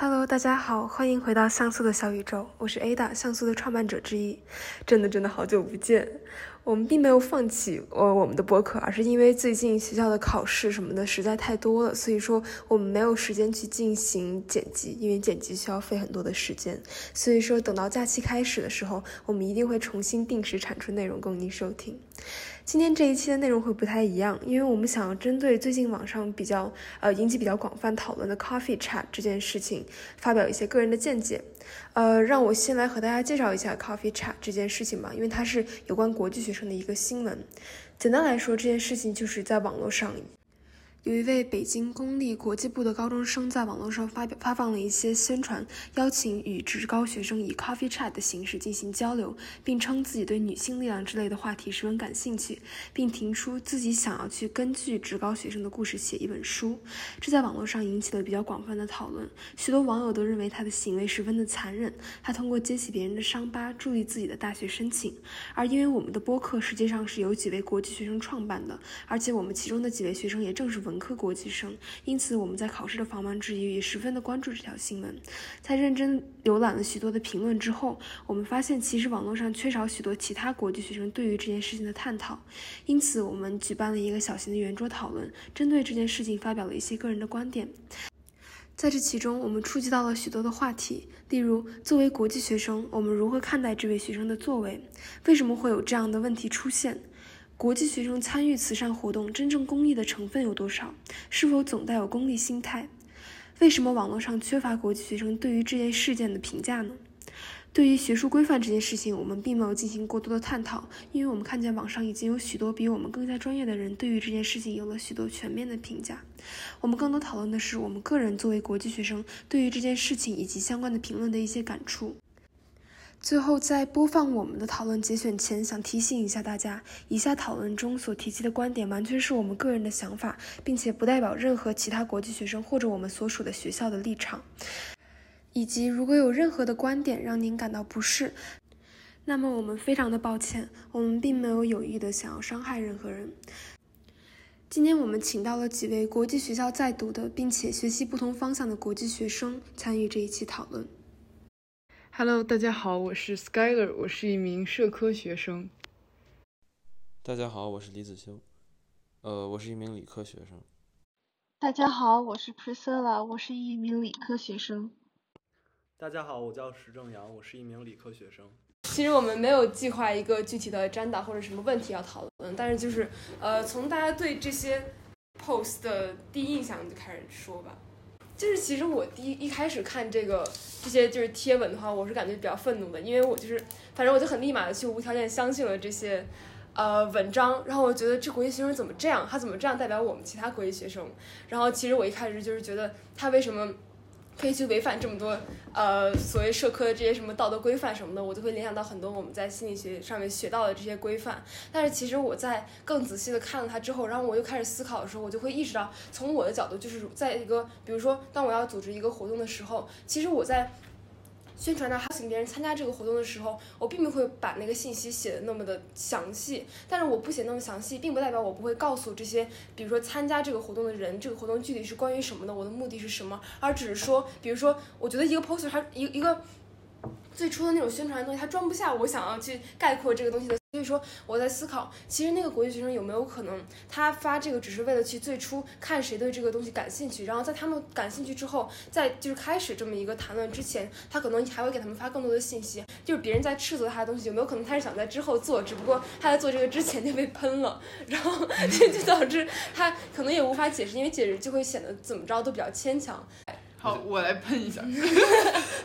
Hello，大家好，欢迎回到像素的小宇宙，我是 Ada，像素的创办者之一。真的真的好久不见，我们并没有放弃呃我们的播客，而是因为最近学校的考试什么的实在太多了，所以说我们没有时间去进行剪辑，因为剪辑需要费很多的时间。所以说等到假期开始的时候，我们一定会重新定时产出内容供您收听。今天这一期的内容会不太一样，因为我们想要针对最近网上比较呃引起比较广泛讨论的 coffee chat 这件事情，发表一些个人的见解。呃，让我先来和大家介绍一下 coffee chat 这件事情吧，因为它是有关国际学生的一个新闻。简单来说，这件事情就是在网络上。有一位北京公立国际部的高中生在网络上发表发放了一些宣传，邀请与职高学生以 coffee chat 的形式进行交流，并称自己对女性力量之类的话题十分感兴趣，并提出自己想要去根据职高学生的故事写一本书。这在网络上引起了比较广泛的讨论，许多网友都认为他的行为十分的残忍。他通过揭起别人的伤疤，助力自己的大学申请。而因为我们的播客实际上是由几位国际学生创办的，而且我们其中的几位学生也正是文。科国际生，因此我们在考试的繁忙之余也十分的关注这条新闻。在认真浏览了许多的评论之后，我们发现其实网络上缺少许多其他国际学生对于这件事情的探讨。因此，我们举办了一个小型的圆桌讨论，针对这件事情发表了一些个人的观点。在这其中，我们触及到了许多的话题，例如作为国际学生，我们如何看待这位学生的作为？为什么会有这样的问题出现？国际学生参与慈善活动，真正公益的成分有多少？是否总带有功利心态？为什么网络上缺乏国际学生对于这件事件的评价呢？对于学术规范这件事情，我们并没有进行过多的探讨，因为我们看见网上已经有许多比我们更加专业的人对于这件事情有了许多全面的评价。我们更多讨论的是我们个人作为国际学生对于这件事情以及相关的评论的一些感触。最后，在播放我们的讨论节选前，想提醒一下大家，以下讨论中所提及的观点完全是我们个人的想法，并且不代表任何其他国际学生或者我们所属的学校的立场。以及，如果有任何的观点让您感到不适，那么我们非常的抱歉，我们并没有有意的想要伤害任何人。今天我们请到了几位国际学校在读的，并且学习不同方向的国际学生参与这一期讨论。Hello，大家好，我是 Skyler，我是一名社科学生。大家好，我是李子修，呃，我是一名理科学生。大家好，我是 Priscilla，我是一名理科学生。大家好，我叫石正阳，我是一名理科学生。其实我们没有计划一个具体的专打或者什么问题要讨论，但是就是呃，从大家对这些 post 的第一印象就开始说吧。就是其实我第一一开始看这个这些就是贴文的话，我是感觉比较愤怒的，因为我就是反正我就很立马的去无条件相信了这些呃文章，然后我觉得这国际学生怎么这样，他怎么这样代表我们其他国际学生？然后其实我一开始就是觉得他为什么？可以去违反这么多，呃，所谓社科的这些什么道德规范什么的，我就会联想到很多我们在心理学上面学到的这些规范。但是其实我在更仔细的看了它之后，然后我又开始思考的时候，我就会意识到，从我的角度，就是在一个，比如说，当我要组织一个活动的时候，其实我在。宣传到邀请别人参加这个活动的时候，我并不会把那个信息写的那么的详细。但是我不写那么详细，并不代表我不会告诉这些，比如说参加这个活动的人，这个活动具体是关于什么的，我的目的是什么，而只是说，比如说，我觉得一个 poster 它一一个最初的那种宣传的东西，它装不下我想要去概括这个东西的。所以说，我在思考，其实那个国际学生有没有可能，他发这个只是为了去最初看谁对这个东西感兴趣，然后在他们感兴趣之后，在就是开始这么一个谈论之前，他可能还会给他们发更多的信息。就是别人在斥责他的东西，有没有可能他是想在之后做，只不过他在做这个之前就被喷了，然后这就导致他可能也无法解释，因为解释就会显得怎么着都比较牵强。好，我来喷一下。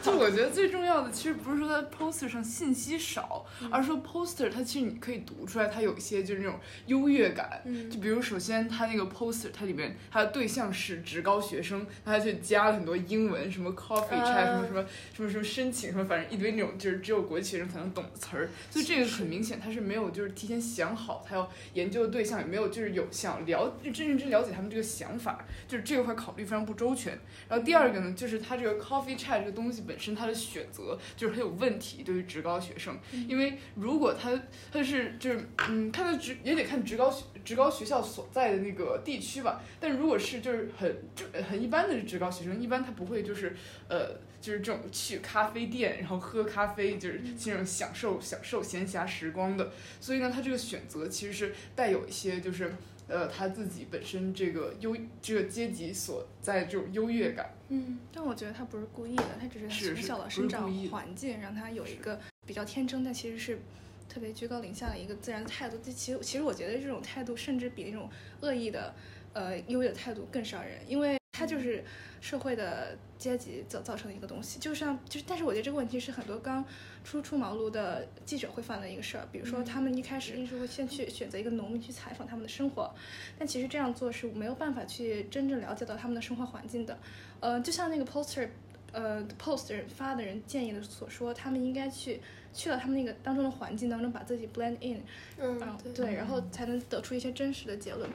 就我觉得最重要的，其实不是说它 poster 上信息少，而是说 poster 它其实你可以读出来，它有一些就是那种优越感。就比如首先它那个 poster 它里面它的对象是职高学生，它就加了很多英文，什么 coffee chat，什么什么什么什么申请什么，反正一堆那种就是只有国际学生才能懂的词儿。所以这个很明显，它是没有就是提前想好它要研究的对象，也没有就是有想了真认真了解他们这个想法，就是这个会考虑非常不周全。然后第二。个呢，就是它这个 coffee chat 这个东西本身它的选择就是很有问题，对于职高学生，因为如果他他是就是嗯，看他职也得看职高学职高学校所在的那个地区吧，但如果是就是很就很一般的职高学生，一般他不会就是呃。就是这种去咖啡店，然后喝咖啡，就是这种享受享受闲暇时光的。所以呢，他这个选择其实是带有一些，就是呃他自己本身这个优这个阶级所在这种优越感。嗯，但我觉得他不是故意的，他只是是从小的生长环境让他有一个比较天真，但其实是特别居高临下的一个自然的态度。这其实其实我觉得这种态度甚至比那种恶意的呃优越的态度更伤人，因为他就是社会的。阶级造造成的一个东西，就像就是，但是我觉得这个问题是很多刚初出茅庐的记者会犯的一个事儿。比如说，他们一开始是会先去选择一个农民去采访他们的生活，但其实这样做是没有办法去真正了解到他们的生活环境的。呃，就像那个 poster，呃，post 发的人建议的所说，他们应该去去了他们那个当中的环境当中，把自己 blend in，嗯，对，然后才能得出一些真实的结论。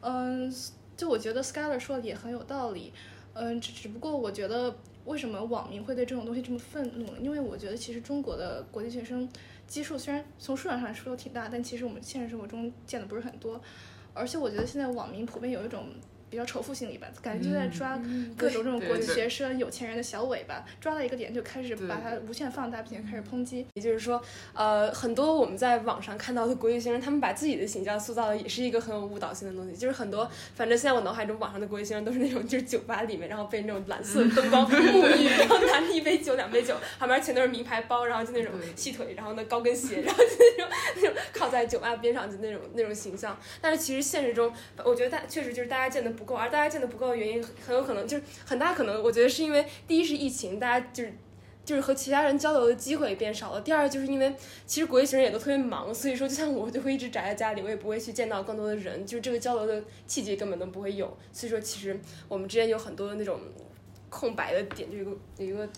嗯，就我觉得 Skyler 说的也很有道理。嗯，只只不过我觉得，为什么网民会对这种东西这么愤怒呢？因为我觉得其实中国的国际学生基数虽然从数量上来说挺大，但其实我们现实生活中见的不是很多。而且我觉得现在网民普遍有一种。比较仇富心理吧，感觉就在抓各种这种国际学生、有钱人的小尾巴，抓到一个点就开始把它无限放大，并且开始抨击。也就是说，呃，很多我们在网上看到的国际学生，他们把自己的形象塑造的也是一个很有误导性的东西。就是很多，反正现在我脑海中网上的国际学生都是那种，就是酒吧里面，然后被那种蓝色灯光沐浴，然后拿着一杯酒、两杯酒，旁边全都是名牌包，然后就那种细腿，然后呢高跟鞋，然后就那种那种靠在酒吧边上就那种那种形象。但是其实现实中，我觉得大确实就是大家见的不够，而大家见的不。够的原因很有可能就是很大可能，我觉得是因为第一是疫情，大家就是就是和其他人交流的机会变少了。第二就是因为其实国际学生也都特别忙，所以说就像我就会一直宅在家里，我也不会去见到更多的人，就是这个交流的契机根本都不会有。所以说其实我们之间有很多的那种空白的点，就一个有一个。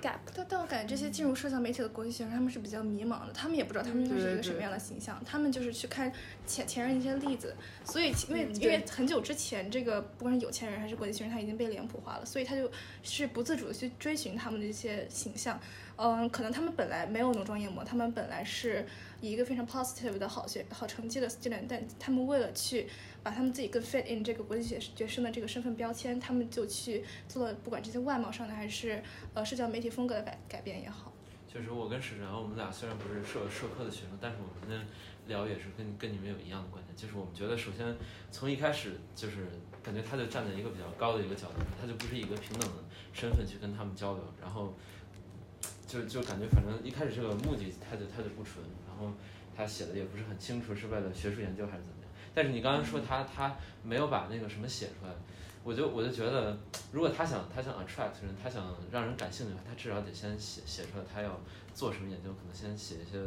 gap，但但我感觉这些进入社交媒体的国际学生，他们是比较迷茫的，他们也不知道他们应该是一个什么样的形象，他们就是去看前前任一些例子，所以因为因为很久之前，这个不管是有钱人还是国际学生，他已经被脸谱化了，所以他就是不自主的去追寻他们的一些形象，嗯，可能他们本来没有浓妆艳抹，他们本来是以一个非常 positive 的好学好成绩的 student，但他们为了去。把他们自己更 fit in 这个国际学学生的这个身份标签，他们就去做，不管这些外貌上的还是呃社交媒体风格的改改变也好。确实，我跟史然，我们俩虽然不是社社科的学生，但是我们的聊也是跟跟你们有一样的观点，就是我们觉得首先从一开始就是感觉他就站在一个比较高的一个角度，他就不是一个平等的身份去跟他们交流，然后就就感觉反正一开始这个目的他就他就不纯，然后他写的也不是很清楚是为了学术研究还是怎么。但是你刚刚说他他没有把那个什么写出来，我就我就觉得，如果他想他想 attract 人，他想让人感兴趣的话，他至少得先写写出来他要做什么研究，可能先写一些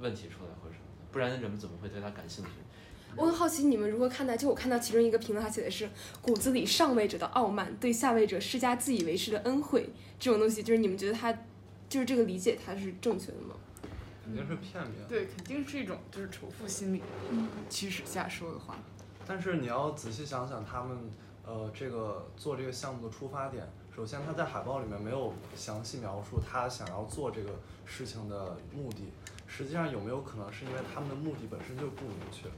问题出来或者什么的，不然人们怎么会对他感兴趣？我很好奇你们如何看待，就我看到其中一个评论，他写的是骨子里上位者的傲慢，对下位者施加自以为是的恩惠，这种东西就是你们觉得他就是这个理解他是正确的吗？肯定是片面，对，肯定是一种就是仇富心理驱使下说的话。但是你要仔细想想，他们呃这个做这个项目的出发点，首先他在海报里面没有详细描述他想要做这个事情的目的。实际上有没有可能是因为他们的目的本身就不明确？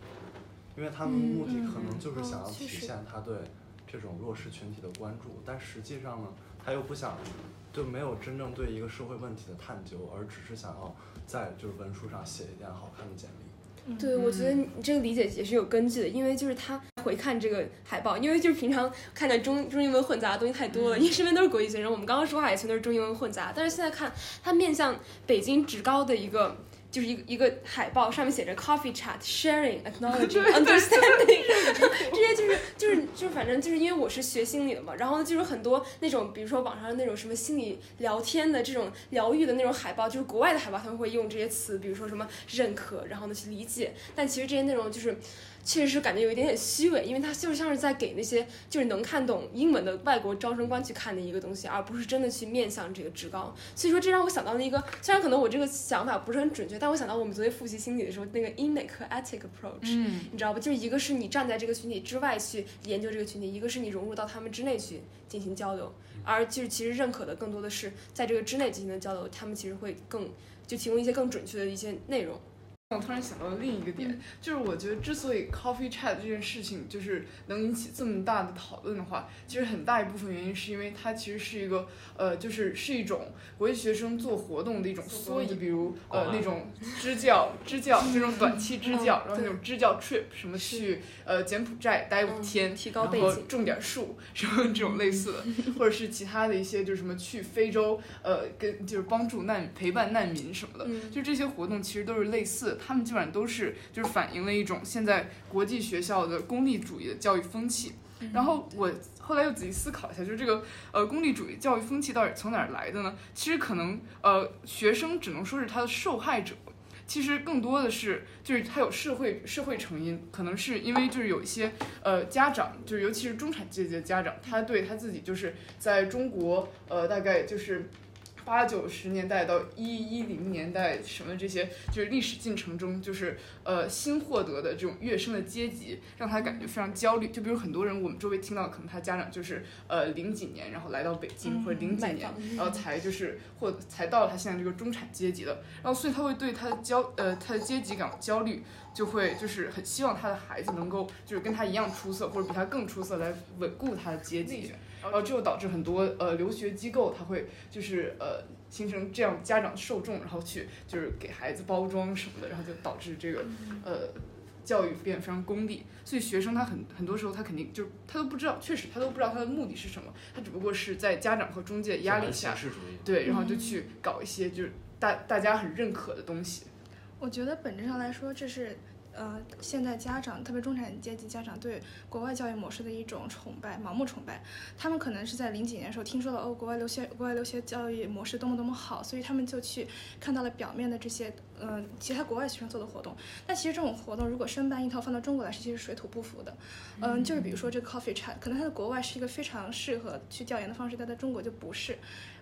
因为他们目的可能就是想要体现他对这种弱势群体的关注，但实际上呢，他又不想，就没有真正对一个社会问题的探究，而只是想要。在就是文书上写一点好看的简历，对，我觉得你这个理解也是有根据的，因为就是他回看这个海报，因为就是平常看的中中英文混杂的东西太多了，因为身边都是国际学生，我们刚刚说话也全都是中英文混杂，但是现在看他面向北京职高的一个。就是一个一个海报，上面写着 coffee chat sharing acknowledging understanding，这些就是就是就是反正就是因为我是学心理的嘛，然后就是很多那种比如说网上的那种什么心理聊天的这种疗愈的那种海报，就是国外的海报他们会用这些词，比如说什么认可，然后呢去理解，但其实这些内容就是确实是感觉有一点点虚伪，因为它就像是在给那些就是能看懂英文的外国招生官去看的一个东西，而不是真的去面向这个职高。所以说，这让我想到了一个，虽然可能我这个想法不是很准确，但我想到我们昨天复习心理的时候那个 inmate 和 ethic approach，嗯，你知道吧？就是一个是你站在这个群体之外去研究这个群体，一个是你融入到他们之内去进行交流，而就是其实认可的更多的是在这个之内进行的交流，他们其实会更就提供一些更准确的一些内容。我突然想到了另一个点，就是我觉得之所以 coffee chat 这件事情就是能引起这么大的讨论的话，其实很大一部分原因是因为它其实是一个呃，就是是一种国际学生做活动的一种缩影，比如呃那种支教、支教这种短期支教，然后那种支教 trip 什么去呃柬埔寨待五天，提高背景，然后种点树什么这种类似的，或者是其他的一些就是什么去非洲呃跟就是帮助难陪伴难民什么的，就这些活动其实都是类似。他们基本上都是就是反映了一种现在国际学校的功利主义的教育风气。然后我后来又仔细思考一下，就是这个呃功利主义教育风气到底从哪儿来的呢？其实可能呃学生只能说是他的受害者，其实更多的是就是他有社会社会成因，可能是因为就是有一些呃家长，就是尤其是中产阶级的家长，他对他自己就是在中国呃大概就是。八九十年代到一一零年代，什么这些就是历史进程中，就是呃新获得的这种跃升的阶级，让他感觉非常焦虑。就比如很多人，我们周围听到，可能他家长就是呃零几年，然后来到北京，或者零几年，然后才就是或才到了他现在这个中产阶级的，然后所以他会对他的焦呃他的阶级感到焦虑，就会就是很希望他的孩子能够就是跟他一样出色，或者比他更出色，来稳固他的阶级。然后这就导致很多呃留学机构，他会就是呃形成这样家长受众，然后去就是给孩子包装什么的，然后就导致这个呃教育变得非常功利。所以学生他很很多时候他肯定就他都不知道，确实他都不知道他的目的是什么，他只不过是在家长和中介压力下，对，然后就去搞一些就是大大家很认可的东西。我觉得本质上来说，这是。呃，现在家长，特别中产阶级家长对国外教育模式的一种崇拜，盲目崇拜。他们可能是在零几年的时候听说了哦，国外留学，国外留学教育模式多么多么好，所以他们就去看到了表面的这些，嗯，其他国外学生做的活动。但其实这种活动如果生搬硬套放到中国来，是其实水土不服的。嗯，就是比如说这个 coffee chat，可能它在国外是一个非常适合去调研的方式，但在中国就不是。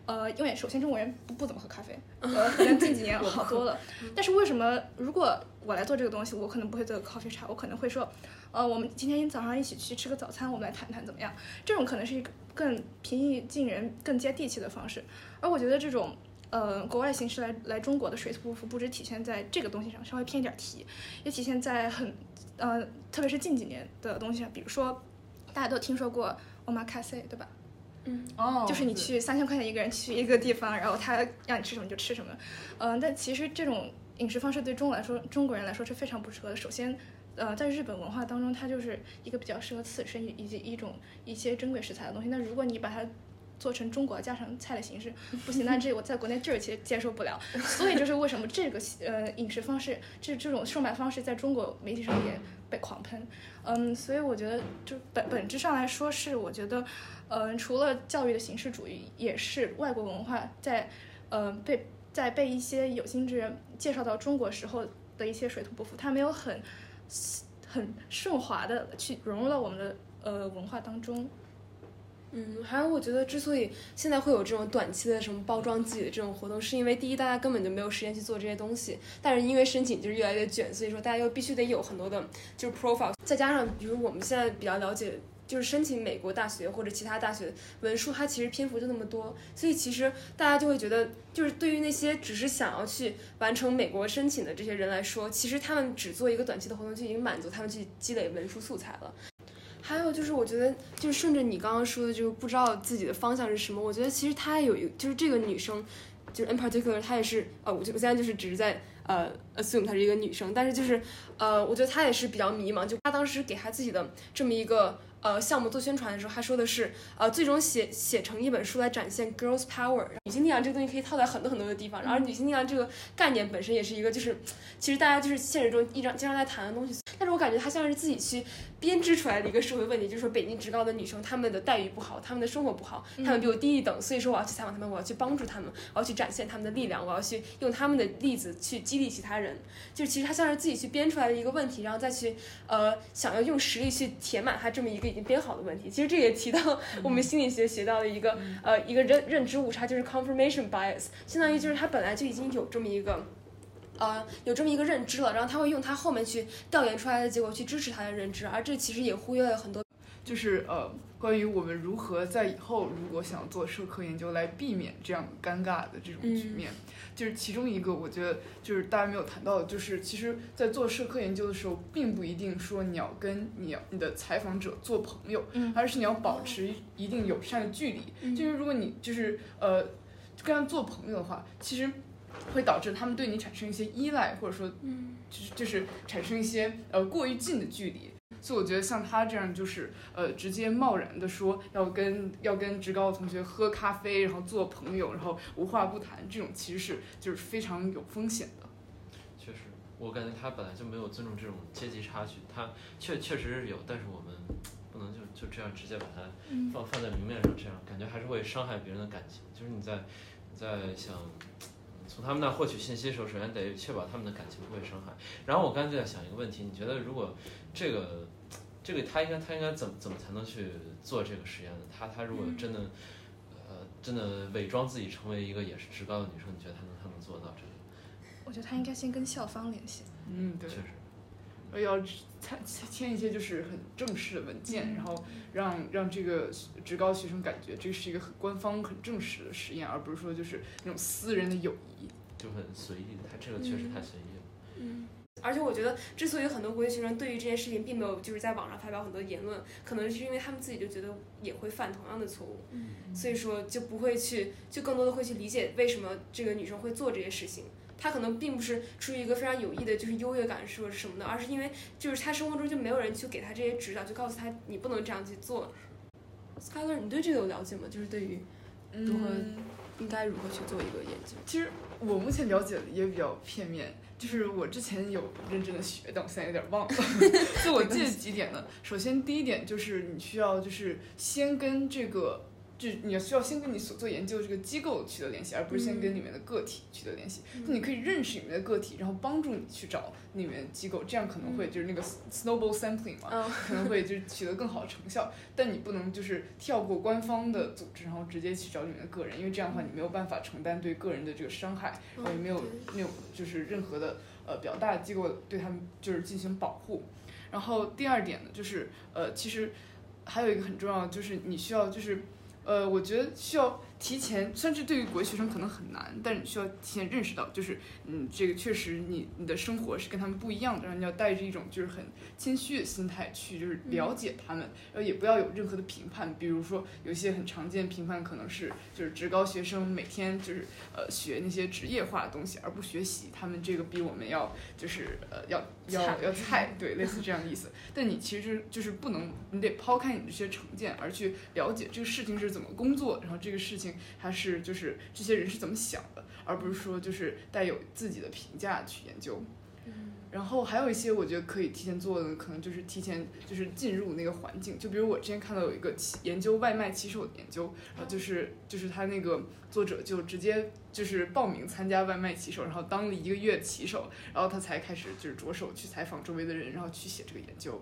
呃，因为首先中国人不不怎么喝咖啡，呃，可能近几年 好多了。但是为什么如果我来做这个东西，我可能不会做咖啡茶，我可能会说，呃，我们今天早上一起去吃个早餐，我们来谈谈怎么样？这种可能是一个更平易近人、更接地气的方式。而我觉得这种呃国外形式来来中国的水土不服，不只体现在这个东西上，稍微偏一点题，也体现在很呃，特别是近几年的东西上，比如说大家都听说过 omakase，对吧？嗯，哦，就是你去三千块钱一个人去一个地方，然后他让你吃什么你就吃什么，嗯，但其实这种饮食方式对中国来说，中国人来说是非常不适合的。首先，呃，在日本文化当中，它就是一个比较适合刺身以及一种一些珍贵食材的东西。那如果你把它做成中国家常菜的形式，不行，那这我在国内就是其实接受不了。所以就是为什么这个呃饮食方式，这这种售卖方式在中国媒体上也被狂喷，嗯，所以我觉得就本本质上来说是我觉得。嗯，除了教育的形式主义，也是外国文化在，呃，被在被一些有心之人介绍到中国时候的一些水土不服，他没有很很顺滑的去融入到我们的呃文化当中。嗯，还有我觉得之所以现在会有这种短期的什么包装自己的这种活动，是因为第一大家根本就没有时间去做这些东西，但是因为申请就是越来越卷，所以说大家又必须得有很多的就是 profile，再加上比如我们现在比较了解。就是申请美国大学或者其他大学文书，它其实篇幅就那么多，所以其实大家就会觉得，就是对于那些只是想要去完成美国申请的这些人来说，其实他们只做一个短期的活动就已经满足他们去积累文书素材了。还有就是，我觉得就是顺着你刚刚说的，就是不知道自己的方向是什么。我觉得其实她有一，就是这个女生，就是 in particular，她也是，呃，我就我现在就是只是在呃 assume 她是一个女生，但是就是呃，我觉得她也是比较迷茫，就她当时给她自己的这么一个。呃，项目做宣传的时候，他说的是，呃，最终写写成一本书来展现 girls power，女性力量这个东西可以套在很多很多的地方，然后女性力量这个概念本身也是一个，就是其实大家就是现实中一张经常在谈的东西，但是我感觉他像是自己去编织出来的一个社会问题，就是说北京职高的女生她们的待遇不好，她们的生活不好，她们比我低一等，所以说我要去采访她们，我要去帮助她们，我要去展现她们的力量，我要去用她们的例子去激。励其他人，就是其实他像是自己去编出来的一个问题，然后再去呃想要用实力去填满他这么一个已经编好的问题。其实这也提到我们心理学学到的一个、呃一个认认知误差，就是 confirmation bias，相当于就是他本来就已经有这么一个。呃，有这么一个认知了，然后他会用他后面去调研出来的结果去支持他的认知，而这其实也忽略了很多。就是呃，关于我们如何在以后如果想做社科研究来避免这样尴尬的这种局面，就是其中一个我觉得就是大家没有谈到的，就是其实，在做社科研究的时候，并不一定说你要跟你要你的采访者做朋友，嗯而是你要保持一定友善的距离。就是如果你就是呃跟他做朋友的话，其实会导致他们对你产生一些依赖，或者说，嗯，就是就是产生一些呃过于近的距离。所以我觉得像他这样，就是呃直接贸然的说要跟要跟职高的同学喝咖啡，然后做朋友，然后无话不谈，这种其实是就是非常有风险的。确实，我感觉他本来就没有尊重这种阶级差距，他确确实是有，但是我们不能就就这样直接把它放放在明面上，这样感觉还是会伤害别人的感情。就是你在你在想从他们那获取信息的时候，首先得确保他们的感情不会伤害。然后我刚才就在想一个问题，你觉得如果这个这个他应该他应该怎么怎么才能去做这个实验呢？他他如果真的、呃真的伪装自己成为一个也是职高的女生，你觉得他能他能做到这个？我觉得他应该先跟校方联系。嗯，对确。实。呃要签签一些就是很正式的文件，然后让让这个职高学生感觉这是一个很官方、很正式的实验，而不是说就是那种私人的友谊。就很随意，他这个确实太随意了。嗯，而且我觉得，之所以很多国际学生对于这件事情并没有就是在网上发表很多言论，可能是因为他们自己就觉得也会犯同样的错误，所以说就不会去，就更多的会去理解为什么这个女生会做这些事情。她可能并不是出于一个非常有意的，就是优越感说是什么的，而是因为就是她生活中就没有人去给她这些指导，就告诉她你不能这样去做。Skyler，你对这个有了解吗？就是对于如何嗯应该如何去做一个研究？其实我目前了解的也比较片面，就是我之前有认真的学，但我现在有点忘了。就我记得几点呢？首先第一点就是你需要就是先跟这个。就你要需要先跟你所做研究的这个机构取得联系，而不是先跟里面的个体取得联系。就你可以认识里面的个体，然后帮助你去找里面的机构，这样可能会就是那个 snowball sampling 嘛，嗯可能会就是取得更好的成效。但你不能就是跳过官方的组织，然后直接去找里面的个人，因为这样的话你没有办法承担对个人的这个伤害，然后也没有没有就是任何的呃比较大的机构对他们就是进行保护。然后第二点呢，就是呃其实还有一个很重要的就是你需要就是呃我觉得需要。提前，甚至对于国际学生可能很难，但是你需要提前认识到，就是，嗯，这个确实你你的生活是跟他们不一样的，然后你要带着一种就是很谦虚的心态去就是了解他们，然后也不要有任何的评判，比如说有一些很常见的评判可能是就是职高学生每天就是呃学那些职业化的东西而不学习，他们这个比我们要就是呃要要要 菜，对，类似这样的意思。但你其实就是就是不能，你得抛开你这些成见，而去了解这个事情是怎么工作，然后这个事情。它是就是这些人是怎么想的，而不是说就是带有自己的评价去研究。然后还有一些我觉得可以提前做的，可能就是提前就是进入那个环境。就比如我之前看到有一个骑研究外卖骑手的研究，然后就是就是他那个作者就直接就是报名参加外卖骑手，然后当了一个月骑手，然后他才开始就是着手去采访周围的人，然后去写这个研究。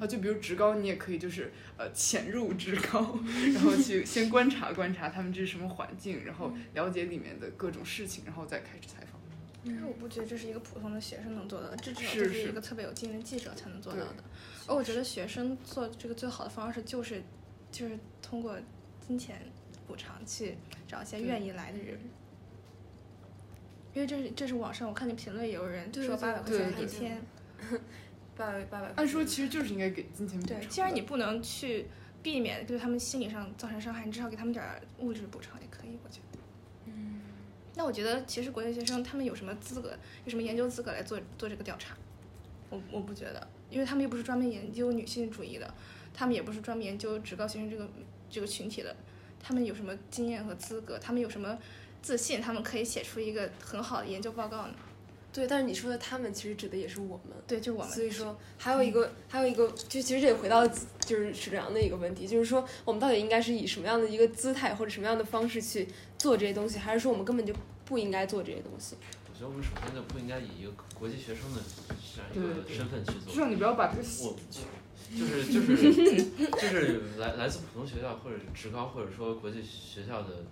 啊，就比如职高，你也可以就是呃潜入职高，然后 去先观察观察他们这是什么环境，然后了解里面的各种事情，然后再开始采访。但是我不觉得这是一个普通的学生能做到的，这至少就是一个特别有经验的记者才能做到的。而我觉得学生做这个最好的方式就是，就是通过金钱补偿去找一些愿意来的人。因为这是这是网上我看见评论也有人说八百块钱一天，八百八百。按说其实就是应该给金钱补偿对，既然你不能去避免对他们心理上造成伤害，你至少给他们点儿物质补偿也可以，我觉得。嗯。那我觉得其实国内学生他们有什么资格，有什么研究资格来做做这个调查？我我不觉得，因为他们又不是专门研究女性主义的，他们也不是专门研究职高学生这个这个群体的，他们有什么经验和资格？他们有什么自信？他们可以写出一个很好的研究报告呢？对，但是你说的他们其实指的也是我们。对，就我们。所以说，还有一个，还有一个，就其实这也回到就是史志阳的一个问题，就是说我们到底应该是以什么样的一个姿态或者什么样的方式去做这些东西，还是说我们根本就不应该做这些东西？我觉得我们首先就不应该以一个国际学生的这样一个身份去做。至少你不要把这个我就是就是就是来来自普通学校或者职高或者说国际学校的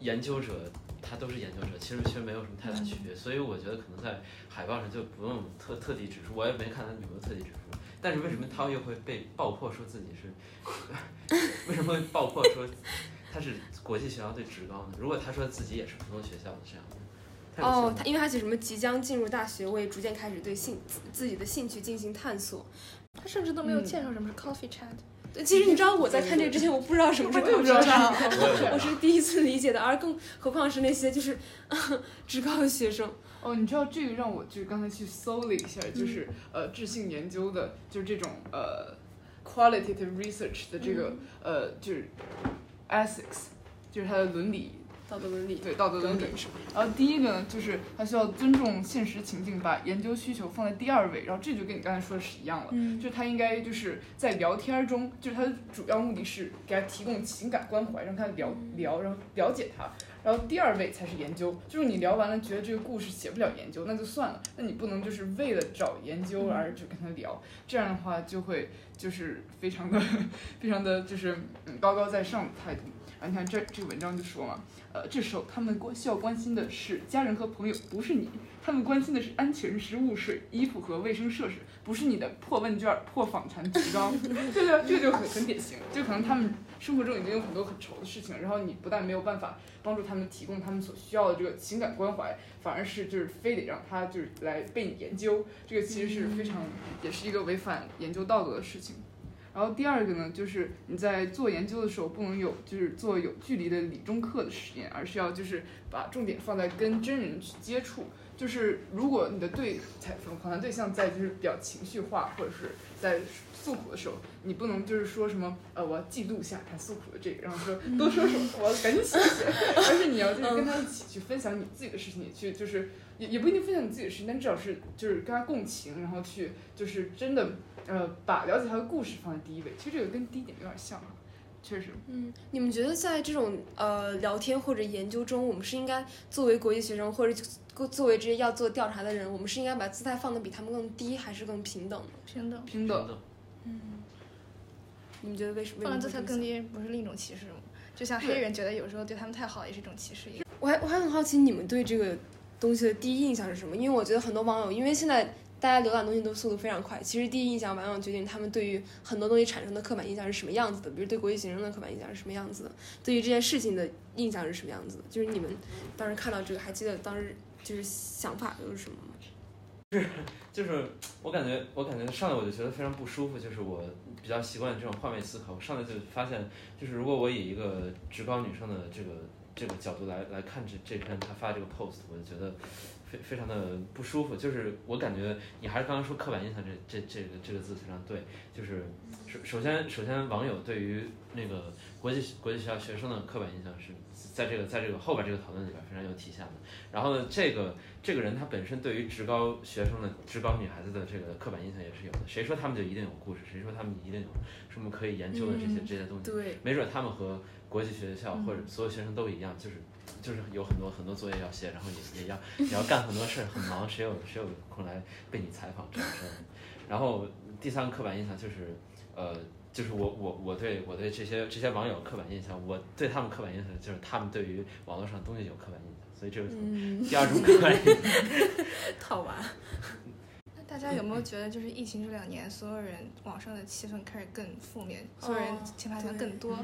研究者，他都是研究者，其实其实没有什么太大区别。所以我觉得可能在海报上就不用特特地指出，我也没看他有没有特地指出。但是为什么他又会被爆破说自己是？为什么会爆破说他是国际学校对职高呢？如果他说自己也是普通学校的这样哦，他因为他写什么即将进入大学，我也逐渐开始对兴自自己的兴趣进行探索。他甚至都没有介绍什么是 coffee chat。对其实你知道我在看这个之前，我不知道什么是我也不知道 coffee 是 chat，我是第一次理解的，而更何况是那些就是 职高的学生。哦，你知道这个让我就是刚才去搜了一下，就是呃智性研究的，就是这种呃 qualitative research 的这个、呃就是 ethics，就是它的伦理道德伦理，对道德伦理。然后第一个呢，就是他需要尊重现实情境，把研究需求放在第二位。然后这就跟你刚才说的是一样了，嗯就是他应该就是在聊天中，就是他的主要目的是给他提供情感关怀，让他聊聊，然后了解他。然后第二位才是研究，就是你聊完了觉得这个故事写不了研究，那就算了。那你不能就是为了找研究而就跟他聊，这样的话就会就是非常的 非常的就是嗯高高在上的态度。啊，你看这这个文章就说嘛，呃，这时候他们关需要关心的是家人和朋友，不是你。他们关心的是安全、食物、水、衣服和卫生设施，不是你的破问卷、破访谈提纲。对 对，这个就很很典型，就可能他们生活中已经有很多很愁的事情，然后你不但没有办法帮助他们提供他们所需要的这个情感关怀，反而是就是非得让他就是来被你研究，这个其实是非常也是一个违反研究道德的事情。然后第二个呢，就是你在做研究的时候，不能有就是做有距离的理中客的实验，而是要就是把重点放在跟真人去接触。就是如果你的对采访访谈对象在就是比较情绪化或者是在诉苦的时候，你不能就是说什么呃我要记录下他诉苦的这个，然后说多说什么，我要赶紧写写，而是你要就是跟他一起去分享你自己的事情，你去就是也也不一定分享你自己的事情，但至少是就是跟他共情，然后去就是真的呃把了解他的故事放在第一位。其实这个跟第一点有点像哈，确实。嗯，你们觉得在这种呃聊天或者研究中，我们是应该作为国际学生或者作为这些要做调查的人，我们是应该把姿态放得比他们更低，还是更平等呢？平等，平等，嗯你们觉得为什么？放在为什么会这么想姿态更低，不是另一种歧视吗？就像黑人觉得有时候对他们太好也是一种歧视一样。我还我还很好奇你们对这个东西的第一印象是什么？因为我觉得很多网友，因为现在大家浏览东西都速度非常快，其实第一印象往往决定他们对于很多东西产生的刻板印象是什么样子的。比如对国际学生的刻板印象是什么样子的，对于这件事情的印象是什么样子的。就是你们当时看到这个，还记得当时就是想法都是什么吗？是就是我感觉，我感觉上来我就觉得非常不舒服，就是我比较习惯这种换位思考。我上来就发现，就是如果我以一个职高女生的这个这个角度来来看这这篇她发这个 post，我就觉得非非常的不舒服。就是我感觉你还是刚刚说刻板印象这这这个这个字非常对，就是首首先首先网友对于那个国际国际学校学生的刻板印象是在这个在这个后边这个讨论里边非常有体现的。然后呢，这个这个人他本身对于职高学生的职高女孩子的这个刻板印象也是有的。谁说他们就一定有故事？谁说他们一定有什么可以研究的这些、嗯这些东西？对，没准他们和国际学校或者所有学生都一样，就是就是有很多很多作业要写，然后也也要 也要干很多事儿，很忙，谁有谁有空来被你采访这样事儿？然后第三个刻板印象就是，呃，就是我我我对我对这些这些网友刻板印象，我对他们刻板印象就是他们对于网络上东西有刻板印象，所以这是嗯，第二种刻板印象。套娃。那大家有没有觉得，就是疫情这两年，所有人网上的气氛开始更负面，所有人哦键盘侠更多？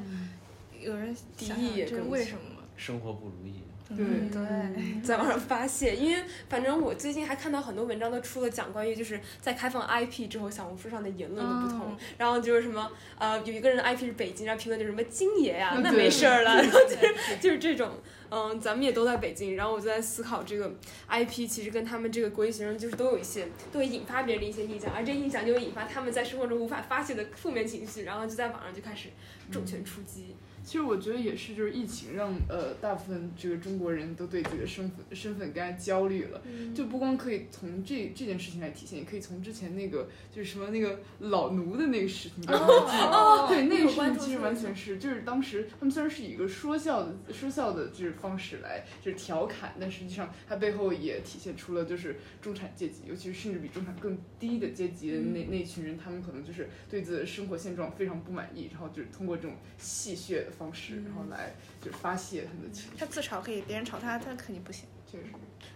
有人敌想想这是意也更为什么吗？生活不如意，对嗯对，在网上发泄，因为反正我最近还看到很多文章都出了讲关于就是在开放 IP 之后，小红书上的言论的不同，哦然后就是什么呃有一个人的 IP 是北京，然后评论就是什么京爷呀、那没事儿了，然后就是就是这种，嗯，咱们也都在北京，然后我就在思考这个 IP 其实跟他们这个国际学生就是都有一些都会引发别人的一些印象，而这印象就会引发他们在生活中无法发泄的负面情绪，然后就在网上就开始重拳出击。其实我觉得也是，就是疫情让呃大部分这个中国人都对自己的身份身份更加焦虑了。就不光可以从这这件事情来体现，也可以从之前那个就是什么那个老奴的那个事情，哦对那个事情其实完全是，就是当时他们虽然是以一个说笑的说笑的就是方式来就是调侃，但实际上它背后也体现出了就是中产阶级，尤其是甚至比中产更低的阶级的那、那群人，他们可能就是对自己的生活现状非常不满意，然后就是通过这种戏谑的方式，然后来就是发泄他们的情绪他。自嘲可以，别人嘲他，他肯定不行。确实，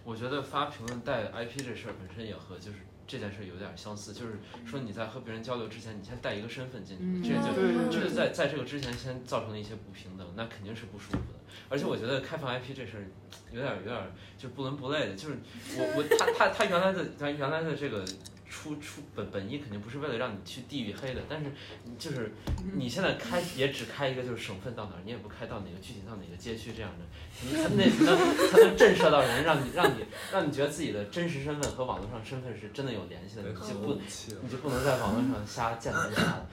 我觉得发评论带 IP 这事儿本身也和就是这件事有点相似，就是说你在和别人交流之前，你先带一个身份进去，嗯这个就就在在这个之前先造成了一些不平等，那肯定是不舒服的。而且我觉得开放 IP 这事儿有点有点就不伦不类的，就是我我他他他原来的他原来的这个。出出本本意肯定不是为了让你去地域黑的，但是就是你现在开也只开一个就是省份到哪儿，你也不开到哪个具体到哪个街区这样的，你他那能才能震慑到人，让你让你让你觉得自己的真实身份和网络上身份是真的有联系的，你就不你就不能在网络上瞎见人瞎的。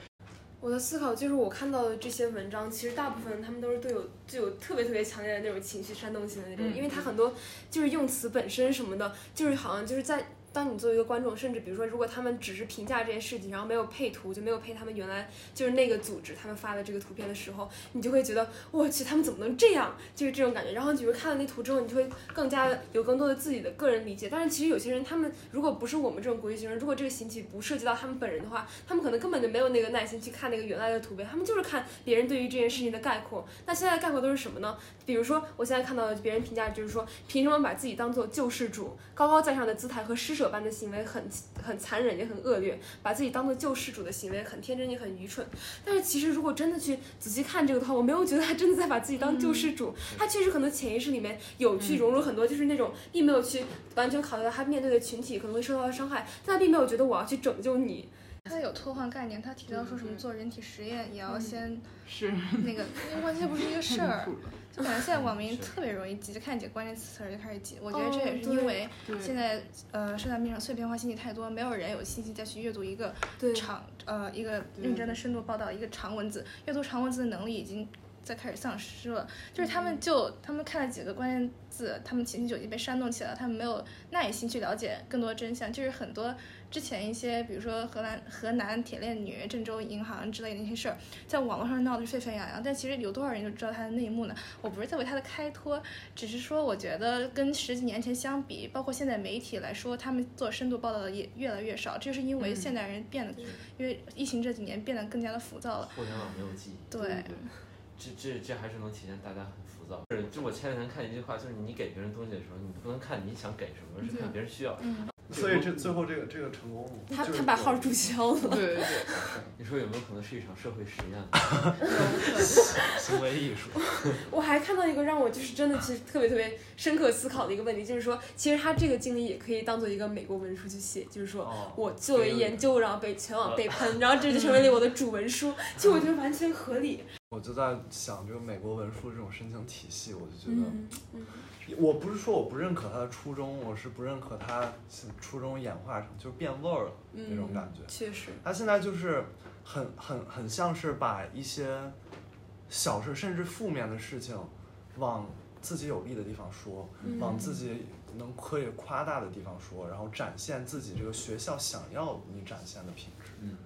我的思考就是，我看到的这些文章，其实大部分他们都是对有具有特别特别强烈的那种情绪煽动性的那种，嗯因为它很多就是用词本身什么的，就是好像就是在。当你作为一个观众，甚至比如说，如果他们只是评价这件事情，然后没有配图，就没有配他们原来就是那个组织他们发的这个图片的时候，你就会觉得，我去，他们怎么能这样？就是这种感觉。然后，比如看了那图之后，你就会更加有更多的自己的个人理解。但是，其实有些人，他们如果不是我们这种国际学生，如果这个形体不涉及到他们本人的话，他们可能根本就没有那个耐心去看那个原来的图片，他们就是看别人对于这件事情的概括。那现在的概括都是什么呢？比如说，我现在看到的别人评价就是说，凭什么把自己当做救世主？高高在上的姿态和施舍般的行为很很残忍也很恶劣，把自己当做救世主的行为很天真也很愚蠢。但是其实如果真的去仔细看这个的话，我没有觉得他真的在把自己当救世主，他确实可能潜意识里面有去融入很多，就是那种并没有去完全考虑到他面对的群体可能会受到的伤害，但他并没有觉得我要去拯救你。他有偷换概念，他提到说什么做人体实验也要先是。那个，因为完全不是一个事儿就感觉现在网民特别容易急，就看几个关键词儿就开始急。我觉得这哦也是因为现在呃社交媒体上碎片化信息太多，没有人有信息再去阅读一个长呃一个认真的深度报道，一个长文字，阅读长文字的能力已经在开始丧失了。就是他们就他们看了几个关键字，他们情绪就已经被煽动起来了，他们没有耐心去了解更多真相。就是很多之前一些，比如说河南河南铁链女、郑州银行之类的那些事儿，在网络上闹得沸沸扬扬，但其实有多少人就知道它的内幕呢？我不是在为他的开脱，只是说我觉得跟十几年前相比，包括现在媒体来说，他们做深度报道的也越来越少，这是因为现代人变得，因为疫情这几年变得更加的浮躁了。互联网没有记忆，对，对这这这还是能体现大家很浮躁。是，就我前两天看一句话，就是你给别人东西的时候，你不能看你想给什么，是看别人需要什么。所以这最后这个这个成功了，他他把号注销了。对对对，你说有没有可能是一场社会实验？行为艺术。我还看到一个让我就是真的其实特别特别深刻思考的一个问题，就是说，其实他这个经历也可以当做一个美国文书去写，就是说哦我作为研究，然后被全网被喷，然后这就成为了我的主文书，其实我觉得完全合理。我就在想这个美国文书这种申请体系，我就觉得，嗯嗯我不是说我不认可他的初衷，我是不认可他初衷演化成就是变味儿了那种感觉。确实，他现在就是很很很像是把一些小事甚至负面的事情往自己有利的地方说，嗯往自己能可以夸大的地方说，然后展现自己这个学校想要你展现的品质。嗯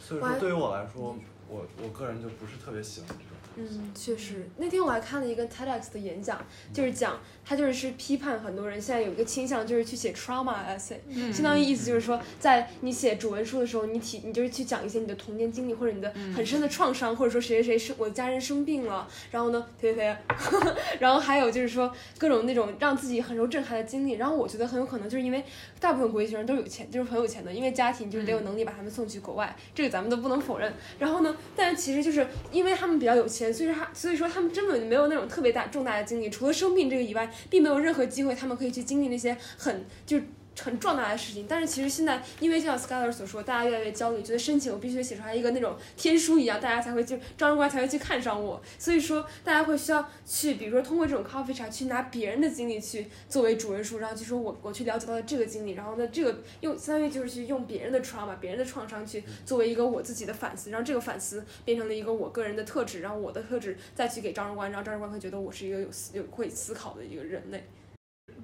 所以说，对于我来说，我我个人就不是特别喜欢这。嗯，确实。那天我还看了一个 TEDx 的演讲，就是讲他就是是批判很多人现在有一个倾向，就是去写 trauma essay，、相当于意思就是说，在你写主文书的时候，你体你就是去讲一些你的童年经历或者你的很深的创伤，或者说谁谁谁生我的家人生病了，然后呢，推推推，然后还有就是说各种那种让自己很受震撼的经历。然后我觉得很有可能就是因为大部分国际学生都有钱，就是很有钱的，因为家庭就是得有能力把他们送去国外，这个咱们都不能否认。然后呢，但是其实就是因为他们比较有钱，所以说他所以说他们根本没有那种特别大重大的经历，除了生病这个以外，并没有任何机会他们可以去经历那些很就。很壮大的事情。但是其实现在，因为就像 Skyler 所说，大家越来越焦虑，觉得申请我必须写出来一个那种天书一样，大家才会就招生官才会去看上我。所以说，大家会需要去，比如说通过这种 coffee 茶去拿别人的经历去作为主人书，然后就说我我去了解到了这个经历，然后呢，这个用相当于就是去用别人的 trauma、别人的创伤去作为一个我自己的反思，让这个反思变成了一个我个人的特质，然后我的特质再去给招生官，然后招生官会觉得我是一个有思有会思考的一个人类。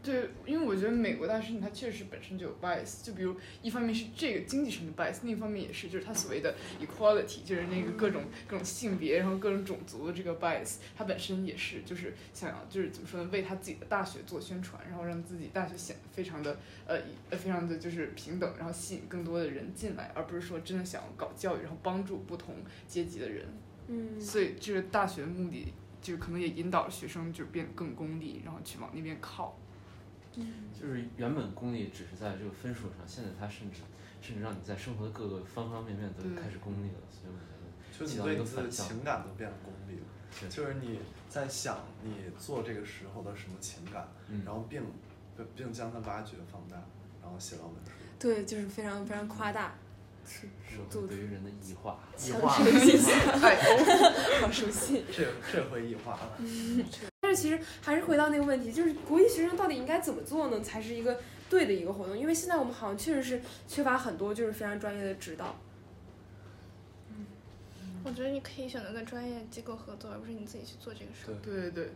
对，因为我觉得美国大学它确实本身就有 bias，就比如一方面是这个经济上的 bias，另一方面也是就是它所谓的 equality，就是那个各种各种性别，然后各种种族的这个 bias，它本身也是就是想要就是怎么说呢，为他自己的大学做宣传，然后让自己大学显得非常的呃呃非常的就是平等，然后吸引更多的人进来，而不是说真的想要搞教育，然后帮助不同阶级的人。嗯所以这个大学的目的就是可能也引导学生就变得更功利，然后去往那边靠。就是原本功利只是在这个分数上，现在它甚至甚至让你在生活的各个方方面面都开始功利了，所以我觉得就你对你自己的情感都变得功利了，对。就是你在想你做这个时候的什么情感，嗯。然后并并并将它挖掘放大，然后写到文书。对，就是非常非常夸大，是社会对于人的异化，异化势的 好熟悉。这这回异化了。其实还是回到那个问题，就是国际学生到底应该怎么做呢，才是一个对的一个活动？因为现在我们好像确实是缺乏很多就是非常专业的指导。我觉得你可以选择跟专业机构合作，而不是你自己去做这个事儿。对对对对，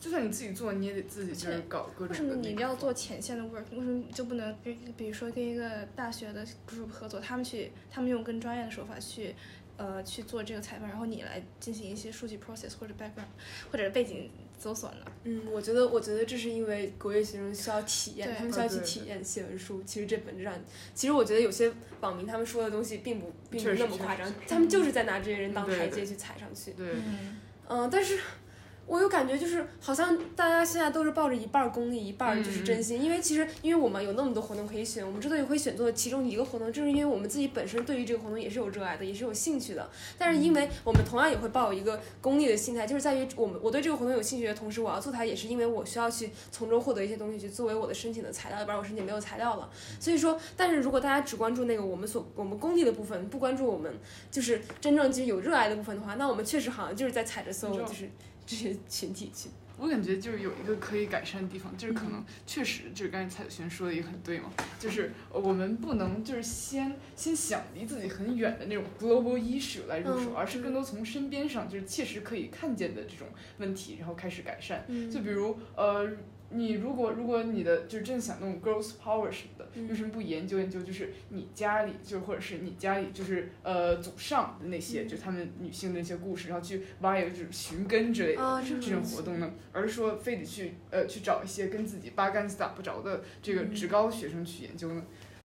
就算你自己做，你也得自己就是搞各种为什么你要做前线的 work？为什么就不能跟比如说跟一个大学的 group 合作，他们去他们用更专业的手法去呃去做这个采访，然后你来进行一些数据 process 或者 background 或者背景搜索呢？嗯，我觉得，我觉得这是因为国乐学生需要体验，他们需要去体验写文书。其实这本质上，其实我觉得有些网民他们说的东西并不并不那么夸张，他们就是在拿这些人当台阶去踩上去。对，嗯，嗯，但是我有感觉，就是好像大家现在都是抱着一半儿功利，一半就是真心。因为其实，因为我们有那么多活动可以选，我们之所以会选做其中一个活动，就是因为我们自己本身对于这个活动也是有热爱的，也是有兴趣的。但是，因为我们同样也会抱有一个功利的心态，就是在于我们我对这个活动有兴趣的同时，我要做它，也是因为我需要去从中获得一些东西，去作为我的申请的材料，要不然我申请没有材料了。所以说，但是如果大家只关注那个我们所我们功利的部分，不关注我们就是真正就是有热爱的部分的话，那我们确实好像就是在踩着所有就是这些群体去。我感觉就是有一个可以改善的地方，就是可能确实就是刚才蔡子轩说的也很对嘛，就是呃我们不能就是先先想离自己很远的那种 global issue 来入手，嗯而是更多从身边上就是切实可以看见的这种问题，然后开始改善。嗯就比如呃。你如果如果你的就是真的想弄 girls power 什么的，嗯为什么不研究研究？就是你家里就或者是你家里就是呃祖上的那些，嗯就他们女性的那些故事，然后去挖一个就是寻根之类的。啊，这这种活动呢，而是说非得去呃去找一些跟自己八竿子打不着的这个嗯职高学生去研究呢？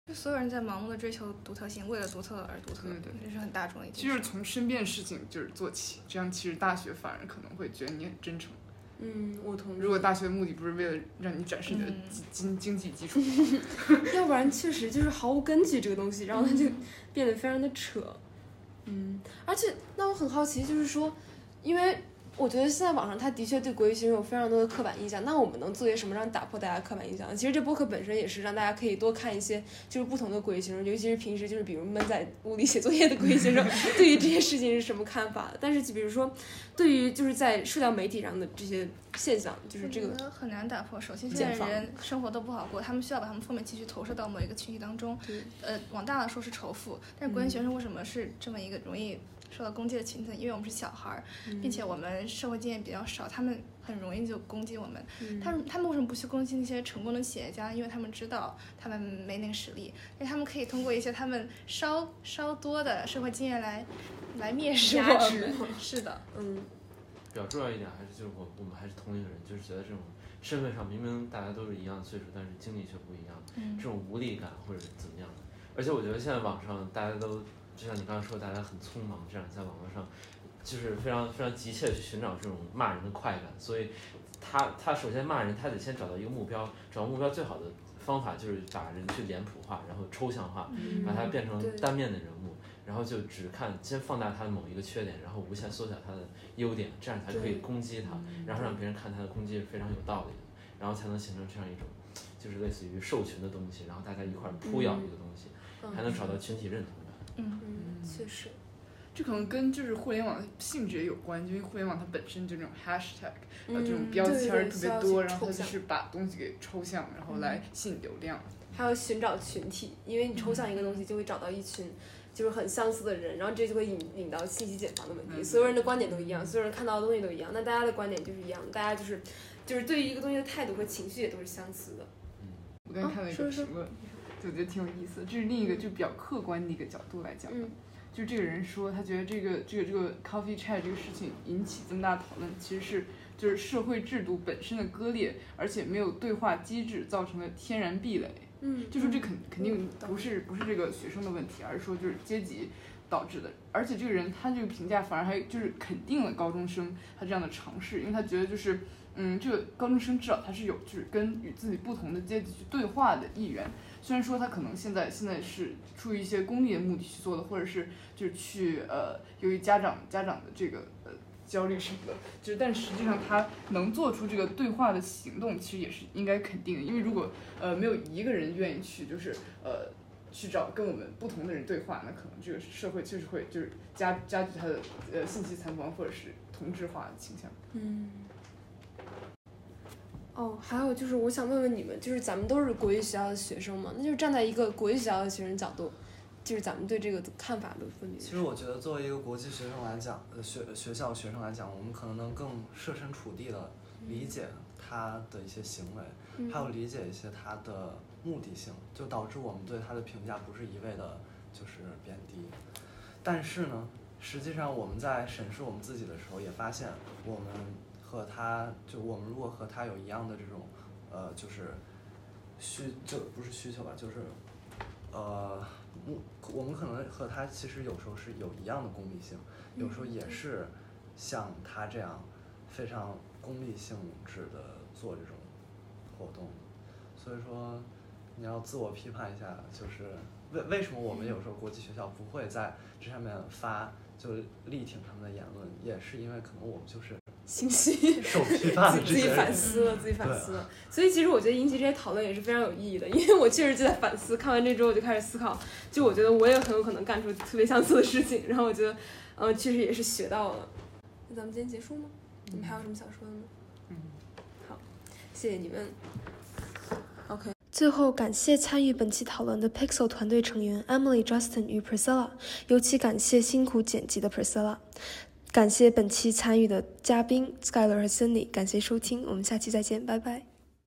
就所有人在盲目的追求独特性，为了独特而独特，对对这是很大众的一件事。就是从身边的事情就是做起，这样其实大学反而可能会觉得你很真诚。嗯，我同意。如果大学的目的不是为了让你展示你的经经济基础，要不然确实就是毫无根据这个东西，然后它就变得非常的扯。嗯，而且那我很好奇，就是说，因为我觉得现在网上他的确对国语学生有非常多的刻板印象，那我们能做些什么让打破大家刻板印象？其实这播客本身也是让大家可以多看一些就是不同的国语学生，尤其是平时就是比如闷在屋里写作业的国语学生，对于这些事情是什么看法？但是比如说，对于就是在社交媒体上的这些现象，就是这个很难打破。首先，现在人生活都不好过，他们需要把他们负面情绪投射到某一个群体当中。对呃，往大了说是仇富，但是国际学生为什么是这么一个容易受到攻击的群体？因为我们是小孩儿，并且我们社会经验比较少，他们很容易就攻击我们。嗯他们他们为什么不去攻击那些成功的企业家？因为他们知道他们没那个实力，因为他们可以通过一些他们稍稍多的社会经验来来蔑视我压制们。是的，嗯比较重要一点还是就是我我们还是同一个人，就是觉得这种身份上明明大家都是一样的岁数，但是经历却不一样，嗯这种无力感或者怎么样的。而且我觉得现在网上大家都就像你刚刚说，大家很匆忙，这样在网络上就是非常非常急切的去寻找这种骂人的快感，所以他他首先骂人，他得先找到一个目标，找目标最好的方法就是把人去脸谱化，然后抽象化，嗯把它变成单面的人物，然后就只看先放大他的某一个缺点，然后无限缩小他的优点，这样才可以攻击他，然后让别人看他的攻击是非常有道理的，然后才能形成这样一种就是类似于兽群的东西，然后大家一块儿扑咬一个东西，还能找到群体认同感。嗯，嗯，确实，这可能跟就是互联网的性质也有关，就因为互联网它本身就这种 hashtag，然后这种嗯标签特别多，然后它就是把东西给抽象，然后来吸引流量。还要寻找群体，因为你抽象一个东西，就会找到一群就是很相似的人，然后这就会引引到信息茧房的问题。嗯。所有人的观点都一样，所有人看到的东西都一样，那大家的观点就是一样的，大家就是就是对于一个东西的态度和情绪也都是相似的。我刚才看了一个啊说说评论，就我觉得挺有意思，这是另一个就比较客观的一个角度来讲就这个人说，他觉得这个这个这个 coffee chat 这个事情引起这么大讨论，其实是就是社会制度本身的割裂，而且没有对话机制造成的天然壁垒。嗯就说这肯肯定不是不是这个学生的问题，而是说就是阶级导致的。而且这个人他这个评价反而还就是肯定了高中生他这样的尝试，因为他觉得就是嗯，这个高中生至少他是有就是跟与自己不同的阶级去对话的意愿。虽然说他可能现在现在是出于一些功利的目的去做的，或者是就是去呃由于家长家长的这个呃焦虑什么的，就是但实际上他能做出这个对话的行动，其实也是应该肯定的，因为如果呃没有一个人愿意去就是呃去找跟我们不同的人对话，那可能这个社会就是会就是加加剧他的呃信息残光或者是同质化的倾向。嗯。哦，还有就是，我想问问你们，就是咱们都是国际学校的学生嘛，那就是站在一个国际学校的学生角度，就是咱们对这个看法的分别其实我觉得，作为一个国际学生来讲，呃，学学校学生来讲，我们可能能更设身处地的理解他的一些行为，还有理解一些他的目的性，就导致我们对他的评价不是一味的，就是贬低。但是呢，实际上我们在审视我们自己的时候，也发现我们和他，就我们如果和他有一样的这种，呃，就是需就不是需求吧，就是呃，目我们可能和他其实有时候是有一样的功利性，有时候也是像他这样非常功利性质的做这种活动，所以说你要自我批判一下，就是为为什么我们有时候国际学校不会在这上面发就力挺他们的言论，也是因为可能我们就是信息。受批判自己。反思了，自己反思了。所以其实我觉得引起这些讨论也是非常有意义的，因为我确实就在反思。看完这之后，我就开始思考，就我觉得我也很有可能干出特别相似的事情。然后我觉得，嗯，确实也是学到了。那咱们今天结束吗？你们还有什么想说的吗？嗯，好，谢谢你们。OK。最后，感谢参与本期讨论的 Pixel 团队成员 Emily、Justin 与 Priscilla，尤其感谢辛苦剪辑的 Priscilla。感谢本期参与的嘉宾 Skyler 和 Cindy，感谢收听，我们下期再见，拜拜。